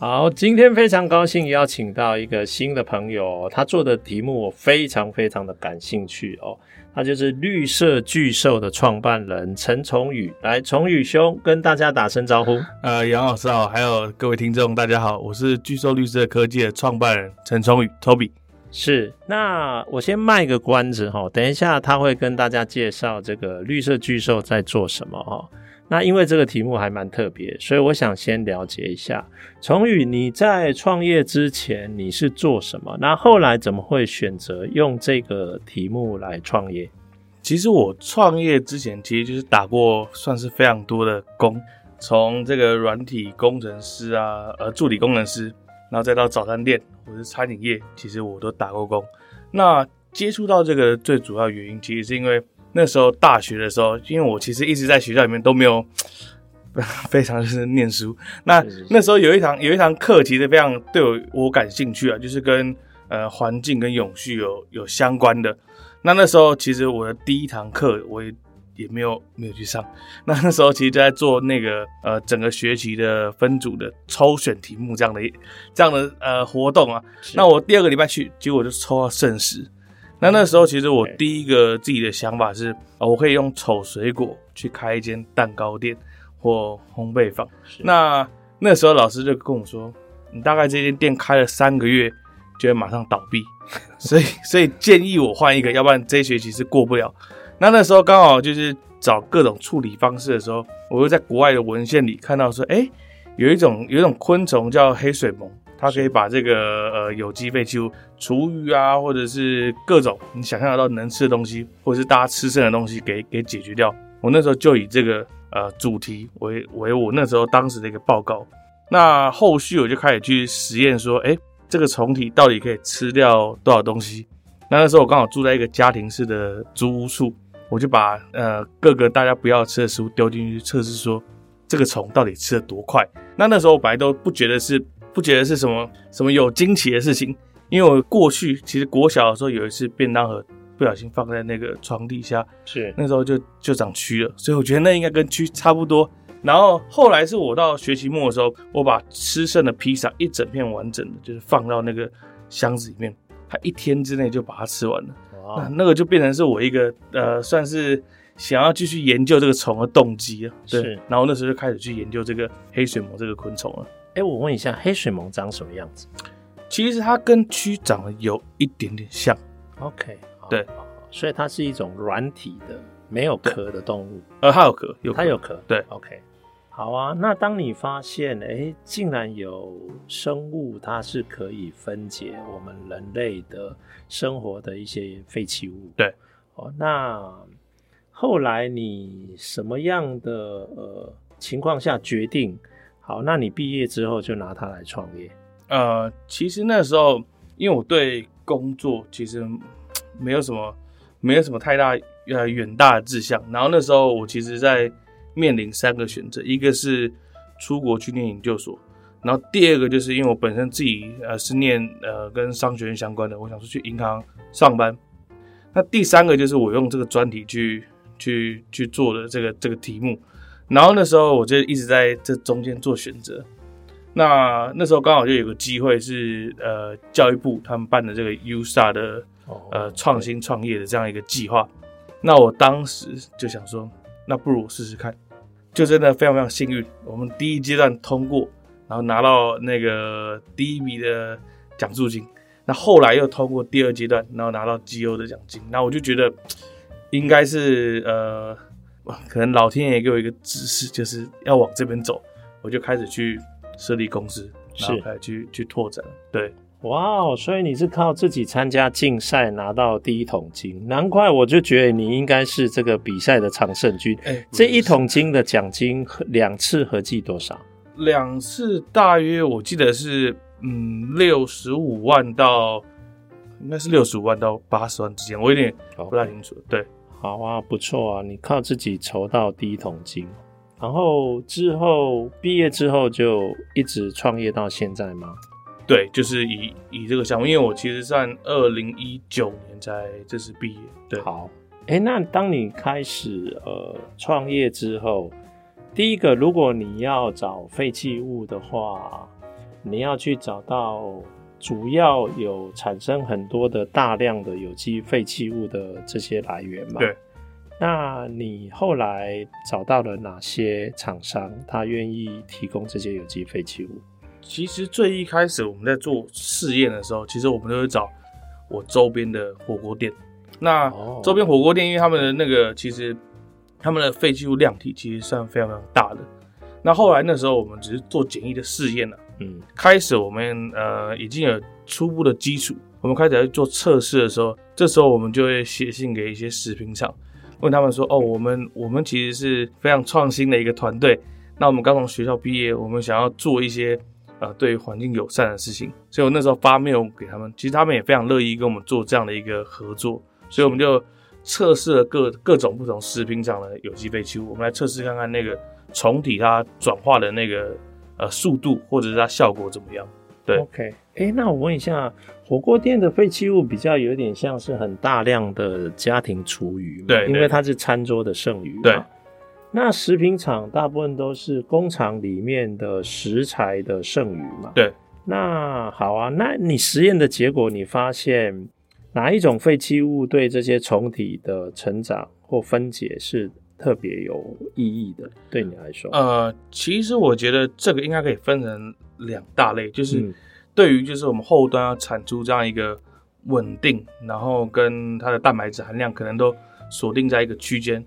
好，今天非常高兴邀请到一个新的朋友，他做的题目我非常非常的感兴趣哦。他就是绿色巨兽的创办人陈崇宇，来，崇宇兄跟大家打声招呼。呃，杨老师好，还有各位听众，大家好，我是巨兽绿色科技的创办人陈崇宇，Toby。是，那我先卖个关子哈，等一下他会跟大家介绍这个绿色巨兽在做什么哈。那因为这个题目还蛮特别，所以我想先了解一下，崇宇，你在创业之前你是做什么？那后来怎么会选择用这个题目来创业？其实我创业之前其实就是打过算是非常多的工，从这个软体工程师啊，呃，助理工程师，然后再到早餐店或是餐饮业，其实我都打过工。那接触到这个最主要原因，其实是因为。那时候大学的时候，因为我其实一直在学校里面都没有 非常认真念书。那那时候有一堂有一堂课，其实非常对我我感兴趣啊，就是跟呃环境跟永续有有相关的。那那时候其实我的第一堂课我也也没有没有去上。那那时候其实就在做那个呃整个学期的分组的抽选题目这样的这样的呃活动啊。那我第二个礼拜去，结果就抽到圣食。那那时候，其实我第一个自己的想法是，我可以用丑水果去开一间蛋糕店或烘焙坊。那那时候老师就跟我说，你大概这间店开了三个月，就会马上倒闭，所以所以建议我换一个，要不然这一学期是过不了。那那时候刚好就是找各种处理方式的时候，我又在国外的文献里看到说，诶，有一种有一种昆虫叫黑水虻。它可以把这个呃有机废弃物、厨余啊，或者是各种你想象得到能吃的东西，或者是大家吃剩的东西给给解决掉。我那时候就以这个呃主题为为我那时候当时的一个报告。那后续我就开始去实验，说，哎，这个虫体到底可以吃掉多少东西？那那时候我刚好住在一个家庭式的租屋处，我就把呃各个大家不要吃的食物丢进去测试，说这个虫到底吃得多快。那那时候我本来都不觉得是。不觉得是什么什么有惊奇的事情，因为我过去其实国小的时候有一次便当盒不小心放在那个床底下，是那时候就就长蛆了，所以我觉得那应该跟蛆差不多。然后后来是我到学期末的时候，我把吃剩的披萨一整片完整的，就是放到那个箱子里面，它一天之内就把它吃完了。哇，那那个就变成是我一个呃，算是想要继续研究这个虫的动机啊。对，是然后那时候就开始去研究这个黑水虻这个昆虫了。哎，我问一下，黑水虻长什么样子？其实它跟蛆长得有一点点像。OK，对，所以它是一种软体的、没有壳的动物。呃，它有壳，有它有壳。对，OK，好啊。那当你发现，哎，竟然有生物，它是可以分解我们人类的生活的一些废弃物。对，哦，那后来你什么样的呃情况下决定？好，那你毕业之后就拿它来创业？呃，其实那时候，因为我对工作其实没有什么，没有什么太大呃远大的志向。然后那时候我其实，在面临三个选择，一个是出国去念研究所，然后第二个就是因为我本身自己呃是念呃跟商学院相关的，我想说去银行上班。那第三个就是我用这个专题去去去做的这个这个题目。然后那时候我就一直在这中间做选择，那那时候刚好就有个机会是呃教育部他们办的这个 U-STAR 的呃创新创业的这样一个计划，那我当时就想说，那不如试试看，就真的非常非常幸运，我们第一阶段通过，然后拿到那个第一笔的奖助金，那后来又通过第二阶段，然后拿到 G O 的奖金，那我就觉得应该是呃。可能老天爷给我一个指示，就是要往这边走，我就开始去设立公司，然后开始去去拓展。对，哇哦，所以你是靠自己参加竞赛拿到第一桶金，难怪我就觉得你应该是这个比赛的常胜军。欸，这一桶金的奖金两次合计多少？两次大约我记得是嗯六十五万到应该是六十五万到八十万之间，我有点不太清楚。对。好啊，不错啊，你靠自己筹到第一桶金，然后之后毕业之后就一直创业到现在吗？对，就是以以这个项目，因为我其实在二零一九年才正式毕业。对，好，哎、欸，那当你开始呃创业之后，第一个，如果你要找废弃物的话，你要去找到主要有产生很多的大量的有机废弃物的这些来源嘛？对。那你后来找到了哪些厂商，他愿意提供这些有机废弃物？其实最一开始我们在做试验的时候，其实我们都会找我周边的火锅店。那周边火锅店，因为他们的那个其实他们的废弃物量体其实算非常非常大的。那后来那时候我们只是做简易的试验了。嗯，开始我们呃已经有初步的基础，我们开始在做测试的时候，这时候我们就会写信给一些食品厂，问他们说：“哦，我们我们其实是非常创新的一个团队，那我们刚从学校毕业，我们想要做一些呃对环境友善的事情。”所以我那时候发 mail 给他们，其实他们也非常乐意跟我们做这样的一个合作，所以我们就测试了各各种不同食品厂的有机废弃物，我们来测试看看那个虫体它转化的那个。呃，速度或者是它效果怎么样？对，OK，哎、欸，那我问一下，火锅店的废弃物比较有点像是很大量的家庭厨余，对，因为它是餐桌的剩余，对。那食品厂大部分都是工厂里面的食材的剩余嘛，对。那好啊，那你实验的结果，你发现哪一种废弃物对这些虫体的成长或分解是？特别有意义的，对你来说，呃，其实我觉得这个应该可以分成两大类，就是对于就是我们后端要产出这样一个稳定，然后跟它的蛋白质含量可能都锁定在一个区间，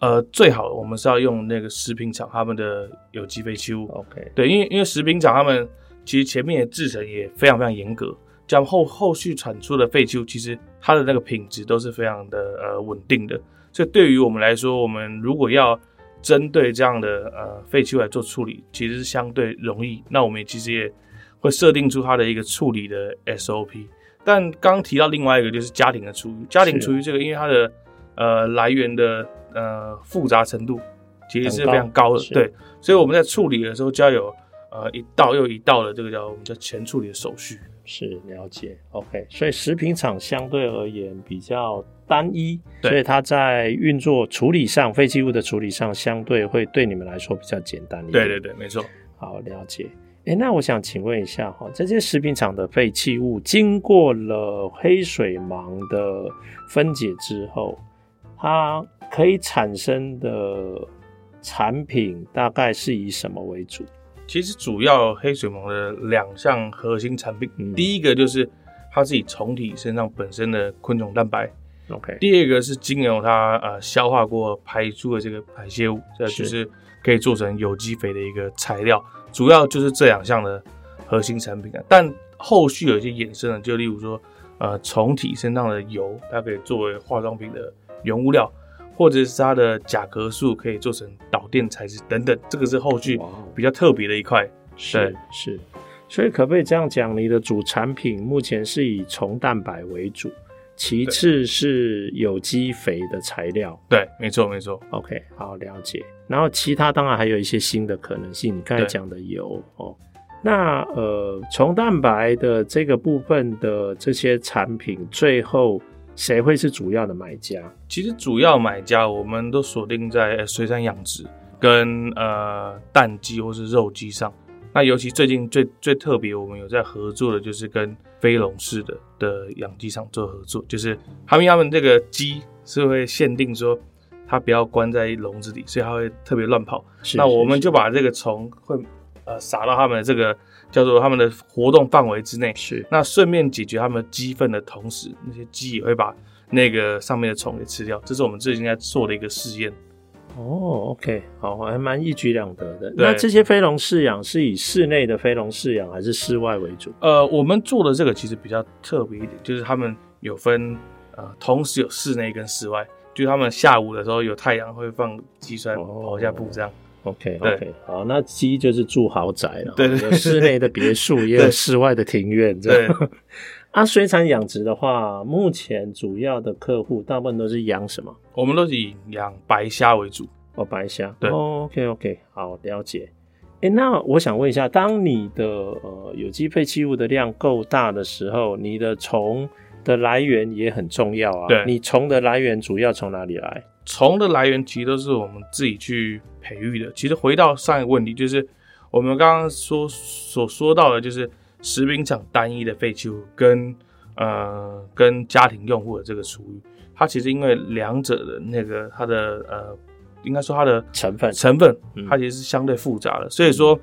呃，最好我们是要用那个食品厂他们的有机废弃物，OK，对，因为因为食品厂他们其实前面的制成也非常非常严格，这样后后续产出的废弃物其实它的那个品质都是非常的呃稳定的。所以对于我们来说，我们如果要针对这样的呃废弃物来做处理，其实是相对容易。那我们也其实也会设定出它的一个处理的 SOP。但刚刚提到另外一个就是家庭的厨余，家庭厨余这个，因为它的呃来源的呃复杂程度其实是非常高的，对。所以我们在处理的时候就要有呃一道又一道的这个叫我们叫前处理的手续。是了解，OK。所以食品厂相对而言比较。单一，所以它在运作处理上，废弃物的处理上，相对会对你们来说比较简单一点。对对对，没错。好，了解。哎、欸，那我想请问一下哈，这些食品厂的废弃物经过了黑水芒的分解之后，它可以产生的产品大概是以什么为主？其实主要黑水芒的两项核心产品，嗯、第一个就是它自己虫体身上本身的昆虫蛋白。OK，第二个是精油它呃消化过排出的这个排泄物，这就是可以做成有机肥的一个材料，主要就是这两项的核心产品啊。但后续有一些衍生的，就例如说呃虫体身上的油，它可以作为化妆品的原物料，或者是它的甲壳素可以做成导电材质等等，这个是后续比较特别的一块。是是，所以可不可以这样讲，你的主产品目前是以虫蛋白为主？其次是有机肥的材料，对，没错没错。OK，好，了解。然后其他当然还有一些新的可能性，你刚才讲的油哦。那呃，虫蛋白的这个部分的这些产品，最后谁会是主要的买家？其实主要买家我们都锁定在水产养殖跟呃蛋鸡或是肉鸡上。那尤其最近最最特别，我们有在合作的，就是跟飞龙式的的养鸡场做合作，就是他们他们这个鸡是会限定说，它不要关在笼子里，所以它会特别乱跑。那我们就把这个虫会呃撒到他们的这个叫做他们的活动范围之内，是那顺便解决他们鸡粪的同时，那些鸡也会把那个上面的虫给吃掉。这是我们最近在做的一个试验。哦，OK，好，还蛮一举两得的。那这些飞龙饲养是以室内的飞龙饲养还是室外为主？呃，我们做的这个其实比较特别一点，就是他们有分呃，同时有室内跟室外，就他们下午的时候有太阳会放鸡栓跑一下步这样。Okay, okay, 好，那鸡就是住豪宅了，对，对，室内的别墅，也有室外的庭院，这样。啊，水产养殖的话，目前主要的客户大部分都是养什么？我们都是以养白虾为主。哦，白虾。对。哦，OK OK，好，了解。哎，那我想问一下，当你的呃有机废弃物的量够大的时候，你的虫的来源也很重要啊。对。你虫的来源主要从哪里来？虫的来源其实都是我们自己去培育的。其实回到上一个问题，就是我们刚刚说所说到的，就是。食品厂单一的废弃物跟呃跟家庭用户的这个厨余，它其实因为两者的那个它的呃，应该说它的成分成分，它其实是相对复杂的。所以说，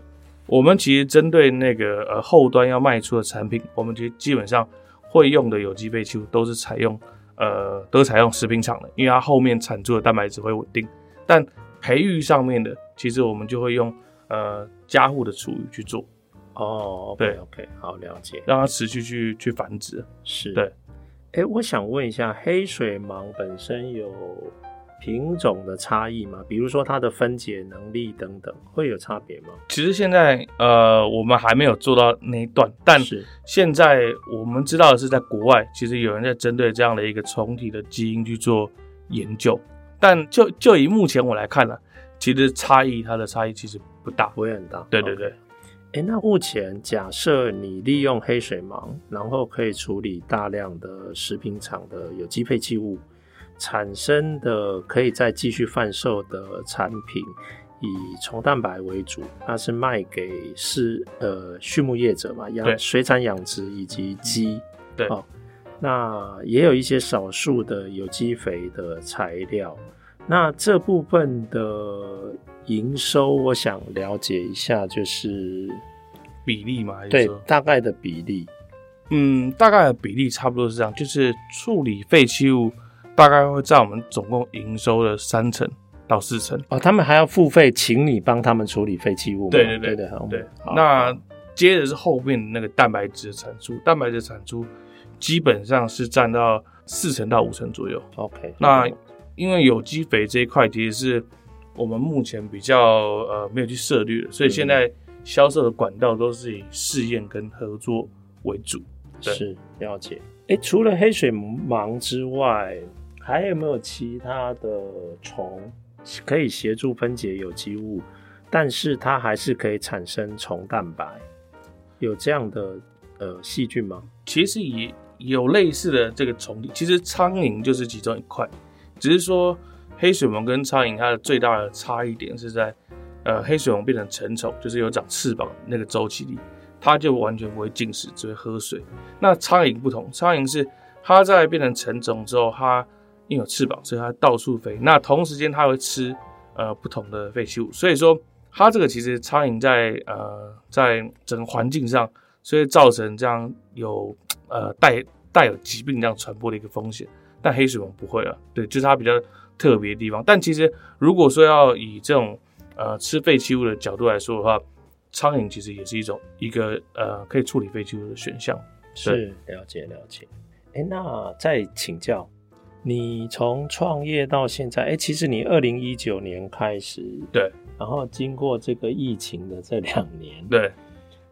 我们其实针对那个呃后端要卖出的产品，我们其实基本上会用的有机废弃物都是采用呃都是采用食品厂的，因为它后面产出的蛋白质会稳定。但培育上面的，其实我们就会用呃家户的厨余去做。哦，对，OK，好了解，让它持续去去繁殖，是对。哎，我想问一下，黑水虻本身有品种的差异吗？比如说它的分解能力等等，会有差别吗？其实现在呃，我们还没有做到那一段，但是现在我们知道的是，在国外其实有人在针对这样的一个虫体的基因去做研究，但就就以目前我来看呢，其实差异它的差异其实不大，不会很大。对对对。Okay. 哎，那目前假设你利用黑水虻，然后可以处理大量的食品厂的有机废弃物产生的，可以再继续贩售的产品，以虫蛋白为主，它是卖给是呃畜牧业者嘛，养水产养殖以及鸡，对，哦，那也有一些少数的有机肥的材料，那这部分的。营收，我想了解一下，就是比例嘛，对大概的比例？嗯，大概的比例差不多是这样，就是处理废弃物大概会占我们总共营收的三成到四成。哦，他们还要付费，请你帮他们处理废弃物？对对对对对，对。那接着是后面那个蛋白质的产出，蛋白质产出基本上是占到四成到五成左右。OK，那因为有机肥这一块其实是。我们目前比较呃没有去涉猎，所以现在销售的管道都是以试验跟合作为主。是，了解。哎，除了黑水虻之外，还有没有其他的虫可以协助分解有机物，但是它还是可以产生虫蛋白？有这样的呃细菌吗？其实也有类似的这个虫体，其实苍蝇就是其中一块，只是说。黑水虻跟苍蝇它的最大的差异点是在，呃，黑水虻变成成虫，就是有长翅膀那个周期里，它就完全不会进食，只会喝水。那苍蝇不同，苍蝇是它在变成成虫之后，它因为有翅膀，所以它到处飞。那同时间它会吃呃不同的废弃物，所以说它这个其实苍蝇在呃在整个环境上，所以造成这样有呃带带有疾病这样传播的一个风险。但黑水虻不会啊，对，就是它比较。特别的地方，但其实如果说要以这种呃吃废弃物的角度来说的话，苍蝇其实也是一种一个呃可以处理废弃物的选项。是，了解了解。哎、欸，那再请教，你从创业到现在，哎、欸，其实你二零一九年开始，对，然后经过这个疫情的这两年，对。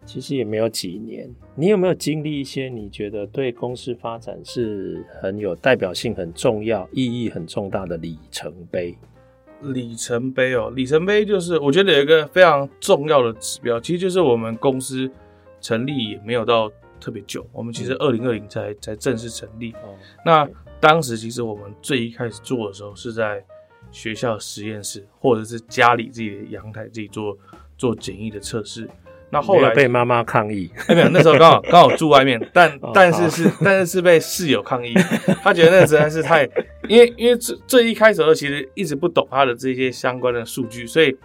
其实也没有几年，你有没有经历一些你觉得对公司发展是很有代表性、很重要、意义很重大的里程碑？里程碑哦，里程碑就是我觉得有一个非常重要的指标，其实就是我们公司成立也没有到特别久，我们其实二零二零才才正式成立。哦，那当时其实我们最一开始做的时候是在学校实验室，或者是家里自己的阳台自己做做简易的测试。那后来被妈妈抗议，哎，没有，那时候刚好 刚好住外面，但、哦、但是是但是是被室友抗议，他觉得那个实在是太，因为因为最最一开始的时候其实一直不懂他的这些相关的数据，所以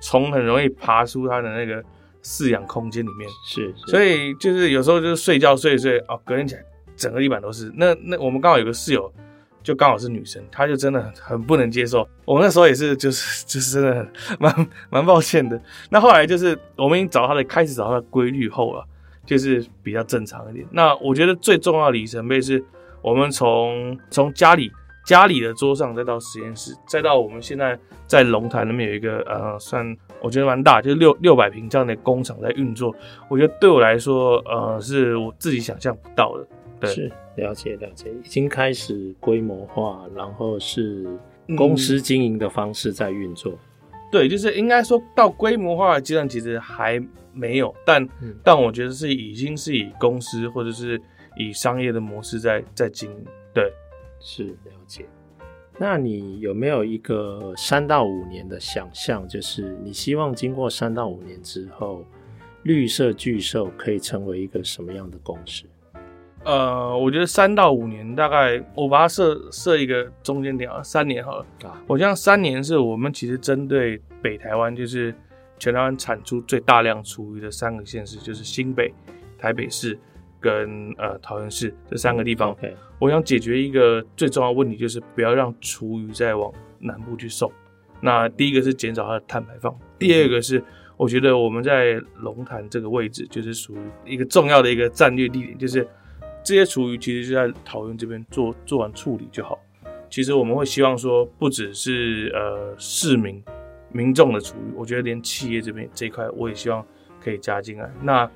虫很容易爬出他的那个饲养空间里面，是，是，所以就是有时候就是睡觉睡一睡哦，隔天起来整个地板都是。那那我们刚好有个室友。就刚好是女生，她就真的很不能接受。我那时候也是，就是就是真的蛮蛮抱歉的。那后来就是我们已经找到她的开始找到她的规律后了，就是比较正常一点。那我觉得最重要的里程碑是我们从从家里家里的桌上，再到实验室，再到我们现在在龙潭那边有一个呃，算我觉得蛮大，就是六六百平这样的工厂在运作。我觉得对我来说，呃，是我自己想象不到的。对，是了解了解，已经开始规模化，然后是公司经营的方式在运作。嗯、对，就是应该说到规模化的阶段，其实还没有，但、嗯、但我觉得是已经是以公司或者是以商业的模式在在经营。对，是了解。那你有没有一个三到五年的想象？就是你希望经过三到五年之后，绿色巨兽可以成为一个什么样的公司？呃，我觉得三到五年，大概我把它设设一个中间点啊，三年好了。啊，我想三年是我们其实针对北台湾，就是全台湾产出最大量厨余的三个县市，就是新北、台北市。跟呃桃园市这三个地方，okay. 我想解决一个最重要的问题，就是不要让厨余再往南部去送。那第一个是减少它的碳排放，第二个是我觉得我们在龙潭这个位置，就是属于一个重要的一个战略地点，就是这些厨余其实就在桃园这边做做完处理就好。其实我们会希望说，不只是呃市民民众的厨余，我觉得连企业这边这一块，我也希望可以加进来。那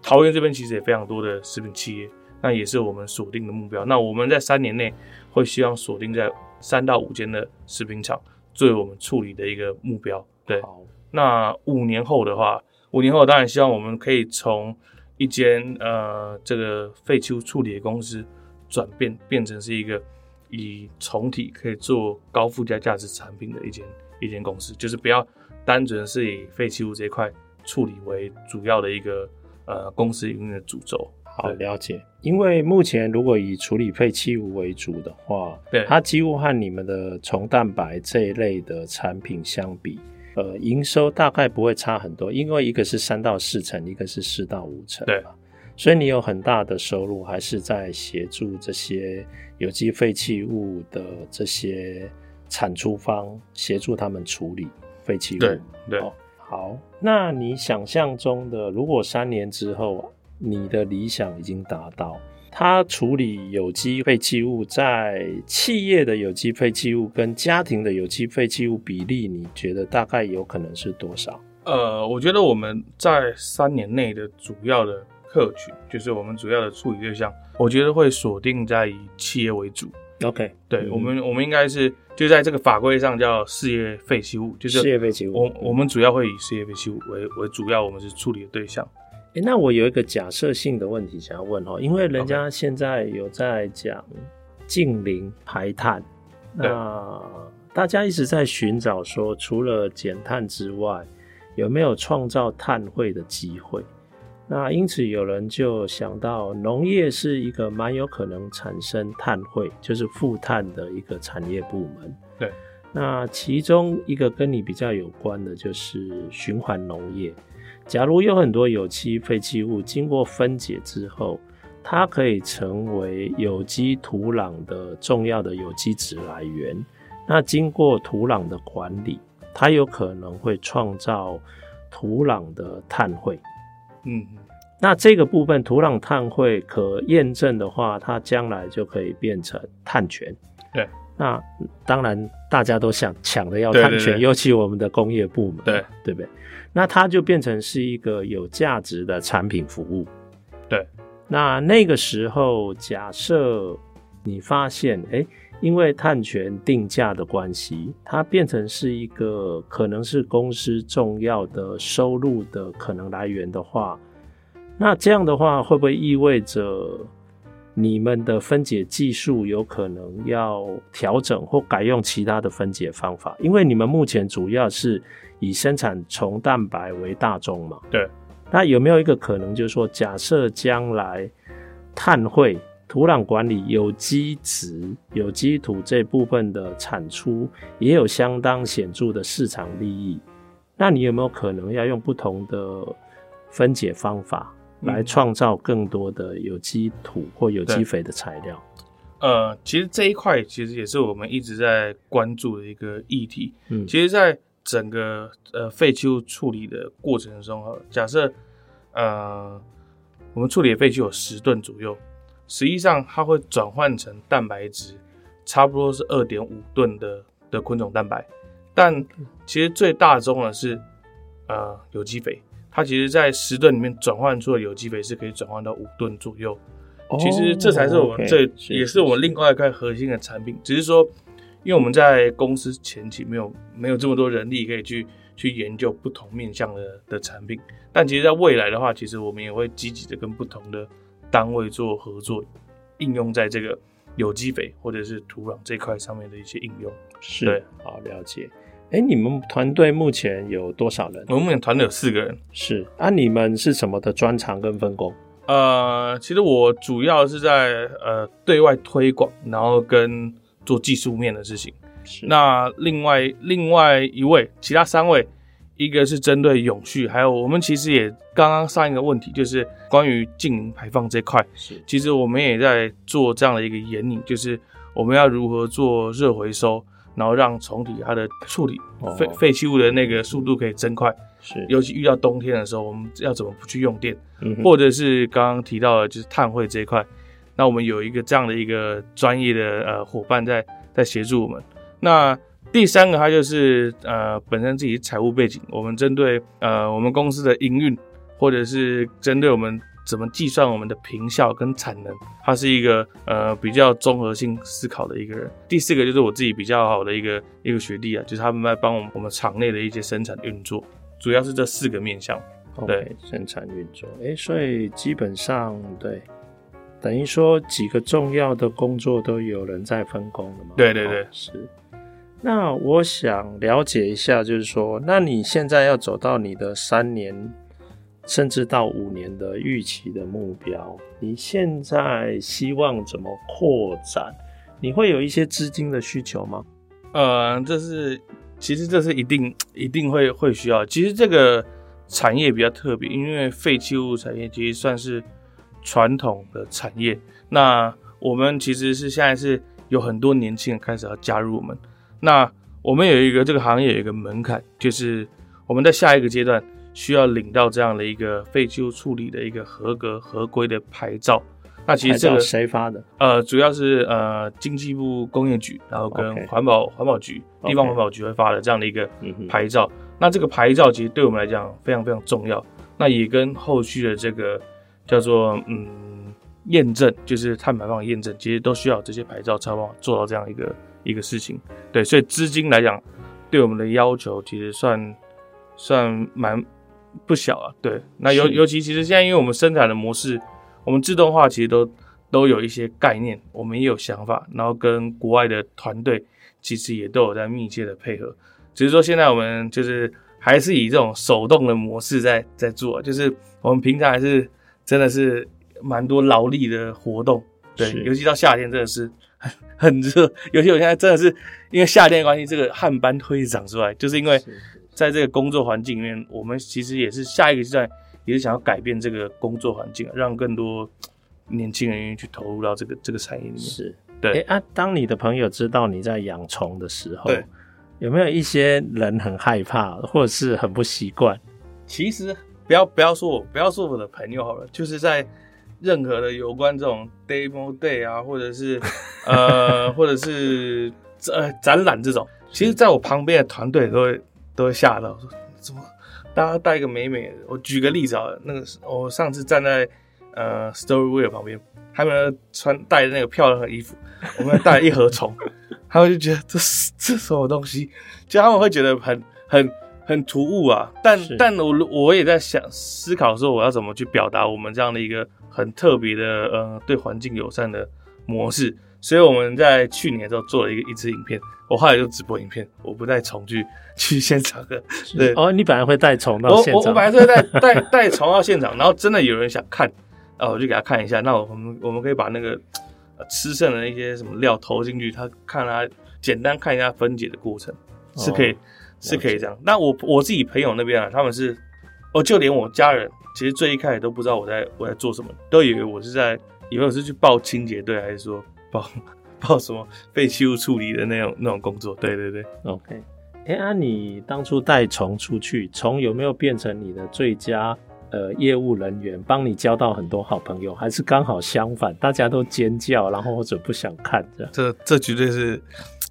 桃园这边其实也非常多的食品企业，那也是我们锁定的目标。那我们在三年内会希望锁定在三到五间的食品厂作为我们处理的一个目标。对，那五年后的话，五年后当然希望我们可以从一间呃这个废弃物处理的公司转变变成是一个以重体可以做高附加价值产品的一间一间公司，就是不要单纯是以废弃物这一块处理为主要的一个。呃，公司营运的主轴，好了解。因为目前如果以处理废弃物为主的话，对，它几乎和你们的虫蛋白这一类的产品相比，呃，营收大概不会差很多。因为一个是三到四成，一个是四到五成，对，所以你有很大的收入还是在协助这些有机废弃物的这些产出方，协助他们处理废弃物，对对。哦好，那你想象中的，如果三年之后你的理想已经达到，它处理有机废弃物在企业的有机废弃物跟家庭的有机废弃物比例，你觉得大概有可能是多少？呃，我觉得我们在三年内的主要的客群，就是我们主要的处理对象，我觉得会锁定在以企业为主。OK，对、嗯、我们，我们应该是就在这个法规上叫事业废弃物，就是事业废弃物。我我们主要会以事业废弃物为为主要，我们是处理的对象。诶，那我有一个假设性的问题想要问哈，因为人家现在有在讲近零排碳，那大家一直在寻找说，除了减碳之外，有没有创造碳汇的机会？那因此有人就想到，农业是一个蛮有可能产生碳汇，就是负碳的一个产业部门。对。那其中一个跟你比较有关的就是循环农业。假如有很多有机废弃物经过分解之后，它可以成为有机土壤的重要的有机质来源。那经过土壤的管理，它有可能会创造土壤的碳汇。嗯，那这个部分土壤碳汇可验证的话，它将来就可以变成碳权。对，那当然大家都想抢着要碳权，尤其我们的工业部门，对对不对？那它就变成是一个有价值的产品服务。对，那那个时候假设你发现，哎。因为碳权定价的关系，它变成是一个可能是公司重要的收入的可能来源的话，那这样的话会不会意味着你们的分解技术有可能要调整或改用其他的分解方法？因为你们目前主要是以生产虫蛋白为大宗嘛。对。那有没有一个可能，就是说，假设将来碳汇？土壤管理、有机质、有机土这部分的产出也有相当显著的市场利益。那你有没有可能要用不同的分解方法来创造更多的有机土或有机肥的材料？呃，其实这一块其实也是我们一直在关注的一个议题。嗯，其实，在整个呃废弃物处理的过程中，哈，假设呃我们处理的废弃有十吨左右。实际上，它会转换成蛋白质，差不多是二点五吨的的昆虫蛋白。但其实最大宗的是呃有机肥，它其实在十吨里面转换出的有机肥是可以转换到五吨左右。其实这才是我们最、哦 okay, 也是我们另外一块核心的产品。只是说，因为我们在公司前期没有没有这么多人力可以去去研究不同面向的的产品，但其实在未来的话，其实我们也会积极的跟不同的单位做合作，应用在这个有机肥或者是土壤这块上面的一些应用。是，对，好了解。哎，你们团队目前有多少人？我们团队有四个人。是啊，你们是什么的专长跟分工？呃，其实我主要是在呃对外推广，然后跟做技术面的事情。是。那另外另外一位，其他三位，一个是针对永续，还有我们其实也刚刚上一个问题，就是关于净零排放这块。是。其实我们也在做这样的一个研拟，就是我们要如何做热回收。然后让虫体它的处理废废弃物的那个速度可以增快，是，尤其遇到冬天的时候，我们要怎么不去用电，嗯、或者是刚刚提到的，就是碳汇这一块，那我们有一个这样的一个专业的呃伙伴在在协助我们。那第三个，它就是呃本身自己财务背景，我们针对呃我们公司的营运，或者是针对我们。怎么计算我们的平效跟产能？他是一个呃比较综合性思考的一个人。第四个就是我自己比较好的一个一个学弟啊，就是他们在帮我们我们厂内的一些生产运作，主要是这四个面向。对生产运作。哎、欸，所以基本上对，等于说几个重要的工作都有人在分工了嘛？对对对，哦、是。那我想了解一下，就是说，那你现在要走到你的三年。甚至到五年的预期的目标，你现在希望怎么扩展？你会有一些资金的需求吗？呃，这是其实这是一定一定会会需要。其实这个产业比较特别，因为废弃物产业其实算是传统的产业。那我们其实是现在是有很多年轻人开始要加入我们。那我们有一个这个行业有一个门槛，就是我们在下一个阶段。需要领到这样的一个废弃物处理的一个合格合规的牌照，那其实这个谁发的？呃，主要是呃经济部工业局，然后跟环保环.保局、地方环保局会发的这样的一个牌照。那这个牌照其实对我们来讲非常非常重要，那也跟后续的这个叫做嗯验证，就是碳排放验证，其实都需要这些牌照才能做到这样一个一个事情。对，所以资金来讲，对我们的要求其实算算蛮。不小啊，对，那尤尤其其实现在因为我们生产的模式，我们自动化其实都都有一些概念，我们也有想法，然后跟国外的团队其实也都有在密切的配合。只是说现在我们就是还是以这种手动的模式在在做，就是我们平常还是真的是蛮多劳力的活动，对，尤其到夏天真的是很 很热，尤其我现在真的是因为夏天的关系，这个汗斑会长出来，就是因为。在这个工作环境里面，我们其实也是下一个阶段，也是想要改变这个工作环境，让更多年轻人愿意去投入到这个这个产业里面。是，对。哎、欸、啊，当你的朋友知道你在养虫的时候，有没有一些人很害怕，或者是很不习惯？其实不要不要说我，不要说我的朋友好了，就是在任何的有关这种 demo day 啊，或者是呃，或者是呃展览这种，其实在我旁边的团队都会。都会吓到，说怎么大家带一个美美的？我举个例子啊，那个我上次站在呃 Storyware 旁边，他们穿带的那个漂亮的衣服，我们带了一盒虫，他们就觉得这是这什么东西？就他们会觉得很很很突兀啊。但但我我也在想思考说，我要怎么去表达我们这样的一个很特别的呃对环境友善的模式。所以我们在去年的时候做了一个一支影片，我后来就直播影片，我不带虫去去现场的。对哦，你本来会带虫到现场，我我，我本来是会带带带虫到现场，然后真的有人想看，啊，我就给他看一下。那我们我们可以把那个吃剩的一些什么料投进去，他看他简单看一下分解的过程，是可以、哦、是可以这样。那我我自己朋友那边啊，他们是，哦，就连我家人，其实最一开始都不知道我在我在做什么，都以为我是在以为我是去报清洁队，还是说。报 报什么废弃物处理的那种那种工作？对对对，OK。哎、欸，啊，你当初带虫出去，虫有没有变成你的最佳呃业务人员，帮你交到很多好朋友？还是刚好相反，大家都尖叫，然后或者不想看这样？这这绝对是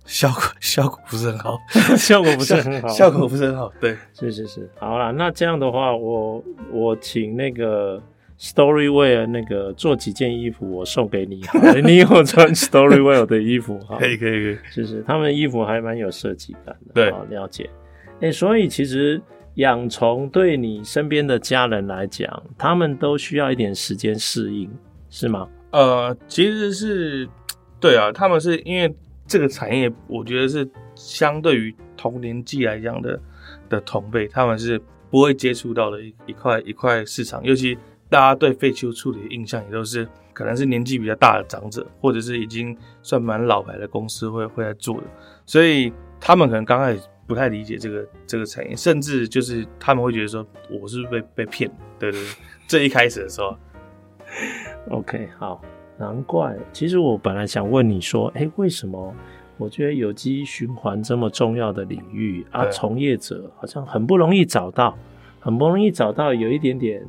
效果效果不是很好，效果不是很好，效果不是很好。对，是是是。好啦，那这样的话，我我请那个 Storywear 那个做几件衣服，我送给你，你以后穿 Storywear 的衣服哈，可以可以可以，就是他们的衣服还蛮有设计感的，对，好了解。哎、欸，所以其实养虫对你身边的家人来讲，他们都需要一点时间适应，是吗？呃，其实是，对啊，他们是因为这个产业，我觉得是相对于同年纪来讲的的同辈，他们是不会接触到的一一块一块市场，尤其。大家对废弃物处理的印象也都是，可能是年纪比较大的长者，或者是已经算蛮老牌的公司会会来做的，所以他们可能刚开始不太理解这个这个产业，甚至就是他们会觉得说，我是不是被被骗？对对对，这一开始的时候，OK，好，难怪。其实我本来想问你说，哎、欸，为什么我觉得有机循环这么重要的领域啊，从业者好像很不容易找到，很不容易找到有一点点。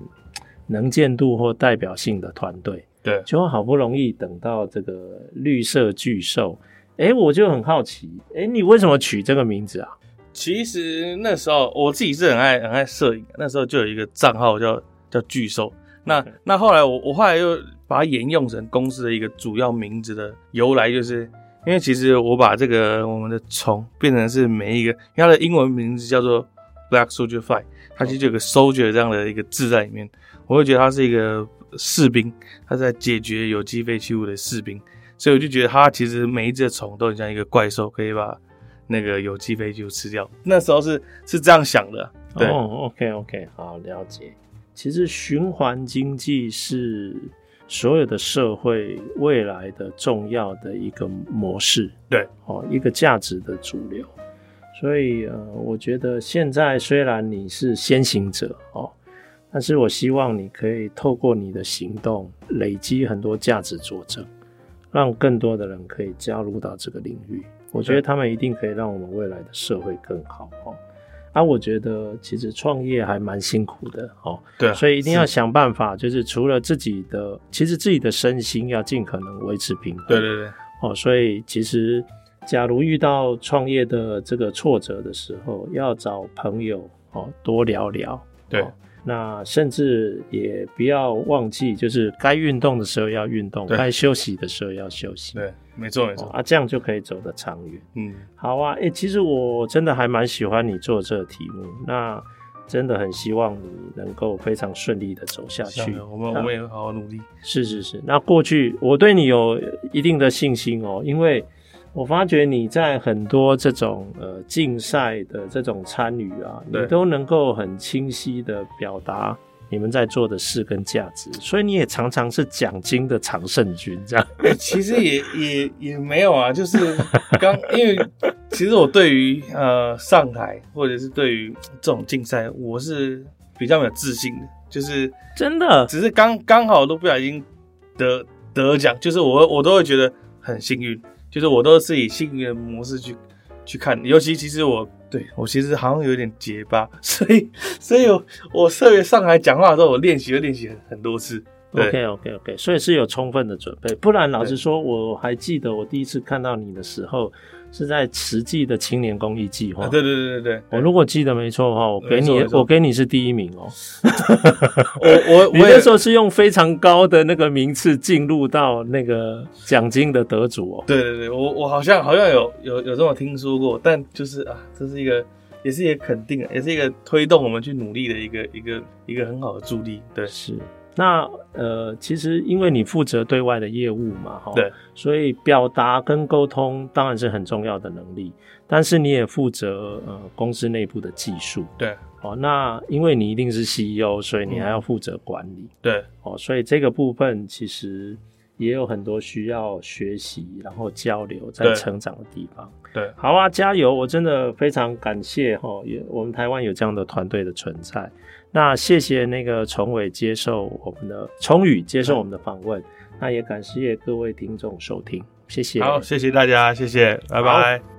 能见度或代表性的团队，对，就好不容易等到这个绿色巨兽，哎、欸，我就很好奇，哎、欸，你为什么取这个名字啊？其实那时候我自己是很爱很爱摄影，那时候就有一个账号叫叫巨兽。那、那后来我我后来又把它沿用成公司的一个主要名字的由来，就是因为其实我把这个我们的虫变成是每一个，因为它的英文名字叫做 Black Soldier Fly，它其实就有个 soldier 这样的一个字在里面。我会觉得它是一个士兵，他在解决有机废弃物的士兵，所以我就觉得它其实每一只虫都很像一个怪兽，可以把那个有机废弃物吃掉。那时候是是这样想的。对。哦，OK OK，好，了解。其实循环经济是所有的社会未来的重要的一个模式，对，哦，一个价值的主流。所以呃，我觉得现在虽然你是先行者，哦。但是我希望你可以透过你的行动累积很多价值佐证，让更多的人可以加入到这个领域。我觉得他们一定可以让我们未来的社会更好哦。啊，我觉得其实创业还蛮辛苦的哦。对，所以一定要想办法，就是除了自己的，其实自己的身心要尽可能维持平衡。对对对。哦，所以其实假如遇到创业的这个挫折的时候，要找朋友哦多聊聊。对。那甚至也不要忘记，就是该运动的时候要运动，该休息的时候要休息。对，没错没错、哦、啊，这样就可以走得长远。嗯，好啊，哎、欸，其实我真的还蛮喜欢你做这个题目，那真的很希望你能够非常顺利的走下去。我们我们也会好好努力。是是是，那过去我对你有一定的信心哦，因为。我发觉你在很多这种呃竞赛的这种参与啊，你都能够很清晰的表达你们在做的事跟价值，所以你也常常是奖金的常胜军这样。欸、其实也也也没有啊，就是刚因为其实我对于呃上台或者是对于这种竞赛，我是比较没有自信的，就是真的，只是刚刚好都不小心得得奖，就是我我都会觉得很幸运。就是我都是以幸运的模式去去看，尤其其实我对我其实好像有点结巴，所以所以我我特别上台讲话的时候，我练习了练习很很多次。OK OK OK，所以是有充分的准备，不然老实说，我还记得我第一次看到你的时候。是在慈济的青年公益计划。对对对对对，我如果记得没错的话，我给你，我给你是第一名哦。我我我那时候是用非常高的那个名次进入到那个奖金的得主哦。对对对，我我好像好像有有有这么听说过，但就是啊，这是一个也是一个肯定，也是一个推动我们去努力的一个一个一个很好的助力。对，是。那呃，其实因为你负责对外的业务嘛，哈，对，所以表达跟沟通当然是很重要的能力。但是你也负责呃公司内部的技术，对，哦，那因为你一定是 CEO，所以你还要负责管理，嗯、对，哦，所以这个部分其实也有很多需要学习，然后交流，在成长的地方。对，对好啊，加油！我真的非常感谢哈，也我们台湾有这样的团队的存在。那谢谢那个崇伟接受我们的崇宇接受我们的访问，那也感谢各位听众收听，谢谢。好，谢谢大家，谢谢，拜拜。